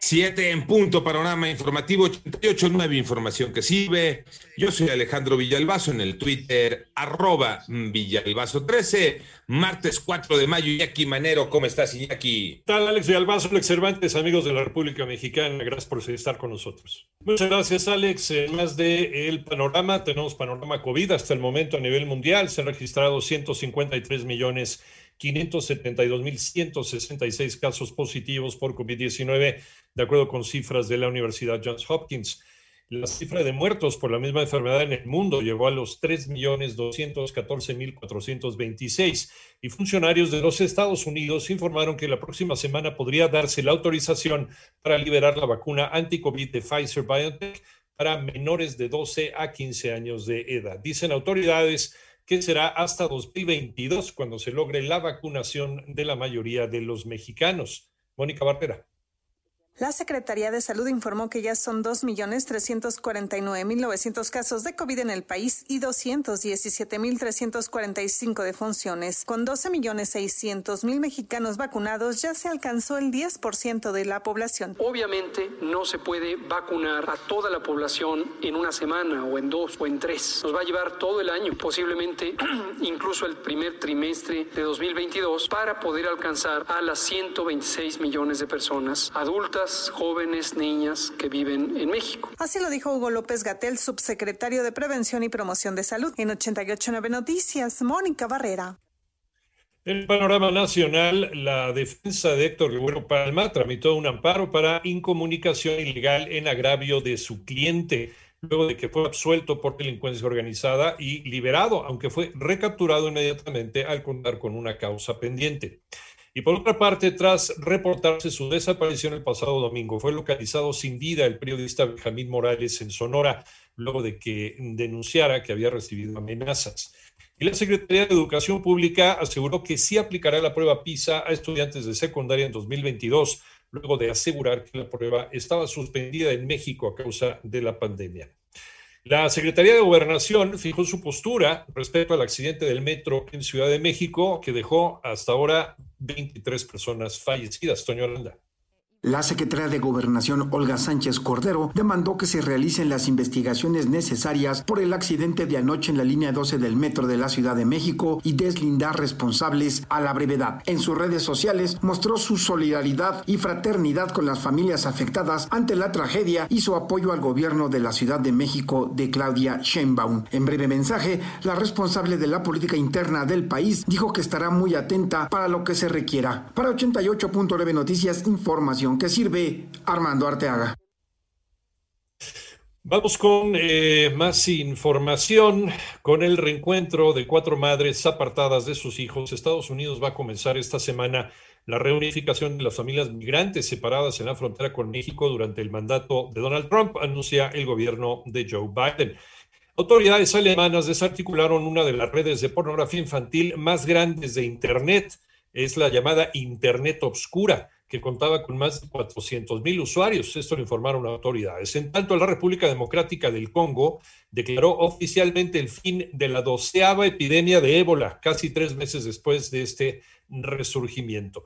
Siete en punto, panorama informativo 88, nueva información que sirve. Yo soy Alejandro Villalbazo en el Twitter, arroba Villalbazo13, martes 4 de mayo. Iñaki Manero, ¿cómo estás, Iñaki? ¿Qué tal, Alex Villalbazo, Alex Cervantes, amigos de la República Mexicana? Gracias por estar con nosotros. Muchas gracias, Alex. Más de el panorama, tenemos panorama COVID hasta el momento a nivel mundial. Se han registrado 153 millones 572.166 casos positivos por COVID-19, de acuerdo con cifras de la Universidad Johns Hopkins. La cifra de muertos por la misma enfermedad en el mundo llegó a los 3.214.426 y funcionarios de los Estados Unidos informaron que la próxima semana podría darse la autorización para liberar la vacuna anti-COVID de Pfizer BioNTech para menores de 12 a 15 años de edad. Dicen autoridades que será hasta 2022 cuando se logre la vacunación de la mayoría de los mexicanos. Mónica Barrera. La Secretaría de Salud informó que ya son 2.349.900 casos de COVID en el país y 217.345 defunciones. Con 12.600.000 mexicanos vacunados, ya se alcanzó el 10% de la población. Obviamente no se puede vacunar a toda la población en una semana o en dos o en tres. Nos va a llevar todo el año, posiblemente incluso el primer trimestre de 2022, para poder alcanzar a las 126 millones de personas adultas jóvenes, niñas que viven en México. Así lo dijo Hugo López Gatel, subsecretario de Prevención y Promoción de Salud. En 889 Noticias, Mónica Barrera. En el panorama nacional, la defensa de Héctor Rivero Palma tramitó un amparo para incomunicación ilegal en agravio de su cliente, luego de que fue absuelto por delincuencia organizada y liberado, aunque fue recapturado inmediatamente al contar con una causa pendiente. Y por otra parte, tras reportarse su desaparición el pasado domingo, fue localizado sin vida el periodista Benjamín Morales en Sonora, luego de que denunciara que había recibido amenazas. Y la Secretaría de Educación Pública aseguró que sí aplicará la prueba PISA a estudiantes de secundaria en 2022, luego de asegurar que la prueba estaba suspendida en México a causa de la pandemia. La Secretaría de Gobernación fijó su postura respecto al accidente del metro en Ciudad de México que dejó hasta ahora 23 personas fallecidas. Toño Aranda. La secretaria de Gobernación, Olga Sánchez Cordero, demandó que se realicen las investigaciones necesarias por el accidente de anoche en la línea 12 del metro de la Ciudad de México y deslindar responsables a la brevedad. En sus redes sociales mostró su solidaridad y fraternidad con las familias afectadas ante la tragedia y su apoyo al gobierno de la Ciudad de México de Claudia Sheinbaum. En breve mensaje, la responsable de la política interna del país dijo que estará muy atenta para lo que se requiera. Para 88.9 Noticias, información que sirve Armando Arteaga. Vamos con eh, más información. Con el reencuentro de cuatro madres apartadas de sus hijos, Estados Unidos va a comenzar esta semana la reunificación de las familias migrantes separadas en la frontera con México durante el mandato de Donald Trump, anuncia el gobierno de Joe Biden. Autoridades alemanas desarticularon una de las redes de pornografía infantil más grandes de Internet. Es la llamada Internet Obscura que contaba con más de 400 mil usuarios. Esto lo informaron autoridades. En tanto, la República Democrática del Congo declaró oficialmente el fin de la doceava epidemia de ébola, casi tres meses después de este resurgimiento.